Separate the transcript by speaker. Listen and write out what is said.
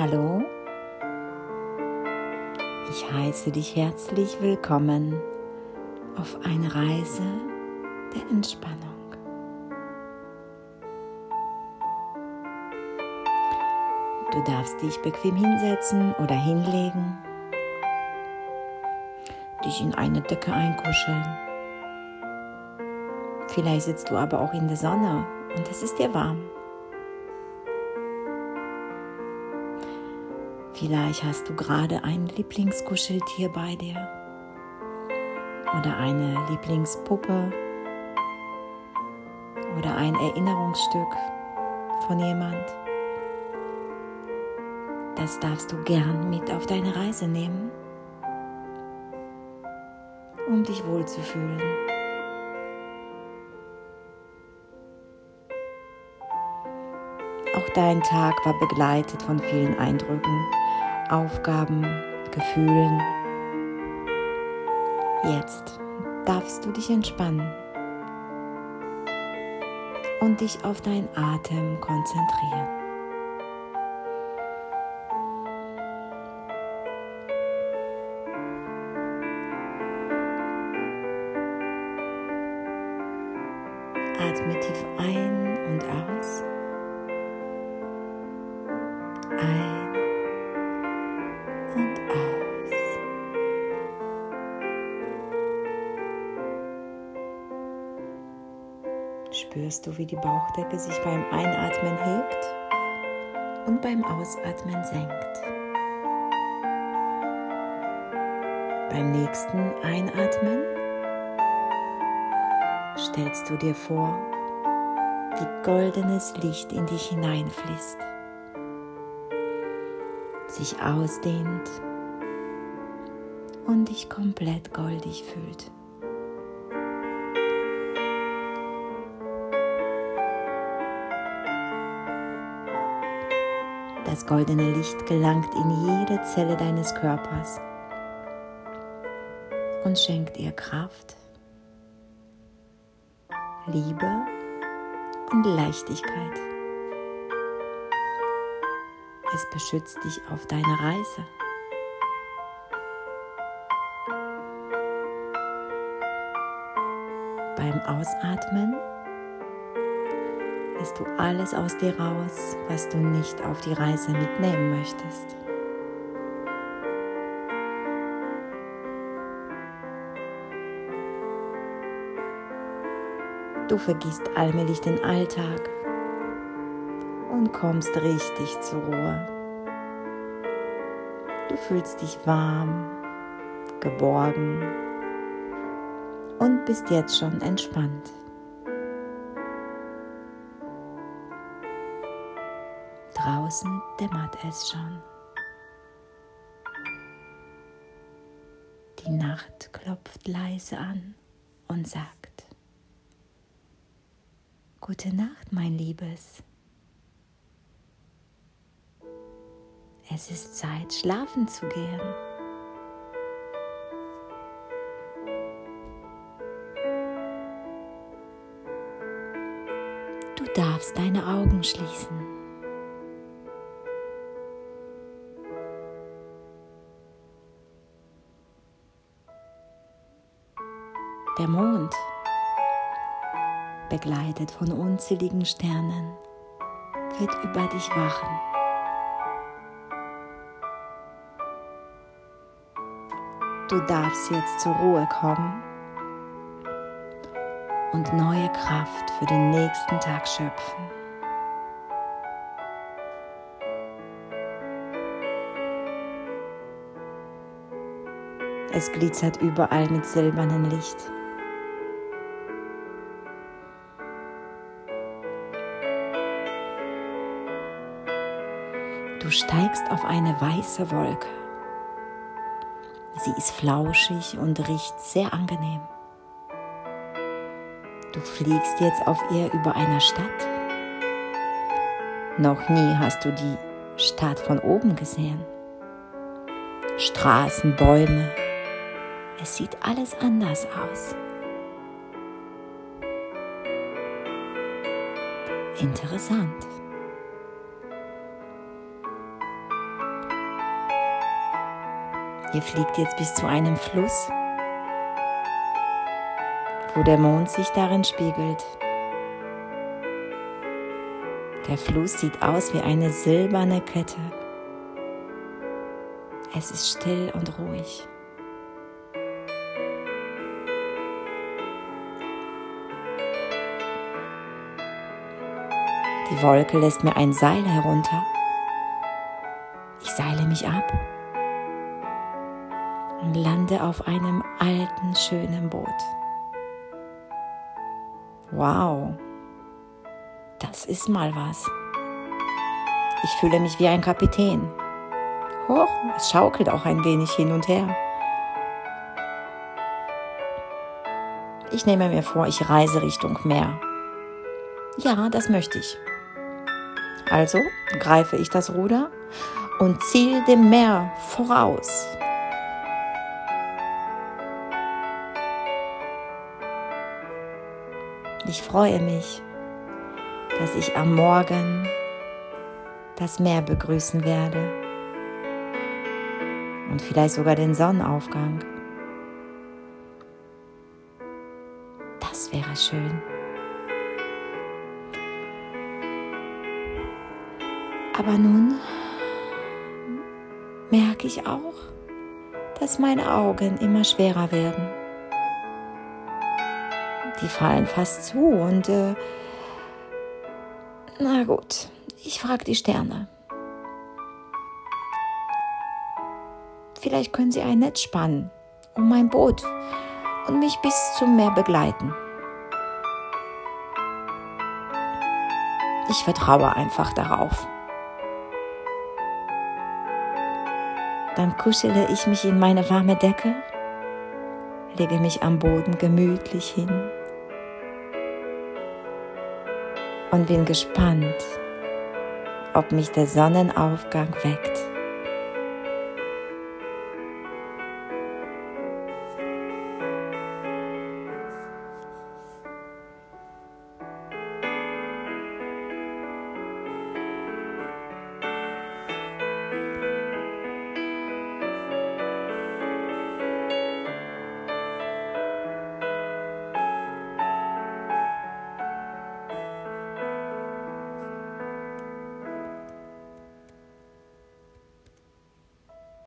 Speaker 1: Hallo, ich heiße dich herzlich willkommen auf eine Reise der Entspannung. Du darfst dich bequem hinsetzen oder hinlegen, dich in eine Decke einkuscheln. Vielleicht sitzt du aber auch in der Sonne und es ist dir warm. Vielleicht hast du gerade ein Lieblingskuscheltier bei dir oder eine Lieblingspuppe oder ein Erinnerungsstück von jemand. Das darfst du gern mit auf deine Reise nehmen, um dich wohlzufühlen. Auch dein Tag war begleitet von vielen Eindrücken Aufgaben, Gefühlen. Jetzt darfst du dich entspannen und dich auf deinen Atem konzentrieren. Atme tief ein und aus. Ein Spürst du, wie die Bauchdecke sich beim Einatmen hebt und beim Ausatmen senkt. Beim nächsten Einatmen stellst du dir vor, wie goldenes Licht in dich hineinfließt sich ausdehnt und dich komplett goldig fühlt. Das goldene Licht gelangt in jede Zelle deines Körpers und schenkt ihr Kraft, Liebe und Leichtigkeit. Es beschützt dich auf deiner Reise. Beim Ausatmen lässt du alles aus dir raus, was du nicht auf die Reise mitnehmen möchtest. Du vergisst allmählich den Alltag und kommst richtig zur Ruhe. Du fühlst dich warm, geborgen und bist jetzt schon entspannt. Draußen dämmert es schon. Die Nacht klopft leise an und sagt, Gute Nacht, mein Liebes. Es ist Zeit, schlafen zu gehen. Du darfst deine Augen schließen. Der Mond, begleitet von unzähligen Sternen, wird über dich wachen. Du darfst jetzt zur Ruhe kommen und neue Kraft für den nächsten Tag schöpfen. Es glitzert überall mit silbernem Licht. Du steigst auf eine weiße Wolke. Sie ist flauschig und riecht sehr angenehm. Du fliegst jetzt auf ihr über einer Stadt. Noch nie hast du die Stadt von oben gesehen. Straßen, Bäume. Es sieht alles anders aus. Interessant. Ihr fliegt jetzt bis zu einem Fluss, wo der Mond sich darin spiegelt. Der Fluss sieht aus wie eine silberne Kette. Es ist still und ruhig. Die Wolke lässt mir ein Seil herunter. Ich seile mich ab lande auf einem alten, schönen Boot. Wow, das ist mal was. Ich fühle mich wie ein Kapitän. Hoch, es schaukelt auch ein wenig hin und her. Ich nehme mir vor, ich reise Richtung Meer. Ja, das möchte ich. Also greife ich das Ruder und ziehe dem Meer voraus. Ich freue mich, dass ich am Morgen das Meer begrüßen werde und vielleicht sogar den Sonnenaufgang. Das wäre schön. Aber nun merke ich auch, dass meine Augen immer schwerer werden. Die fallen fast zu und äh, na gut, ich frage die Sterne. Vielleicht können sie ein Netz spannen um mein Boot und mich bis zum Meer begleiten. Ich vertraue einfach darauf. Dann kuschele ich mich in meine warme Decke, lege mich am Boden gemütlich hin und bin gespannt, ob mich der Sonnenaufgang weckt.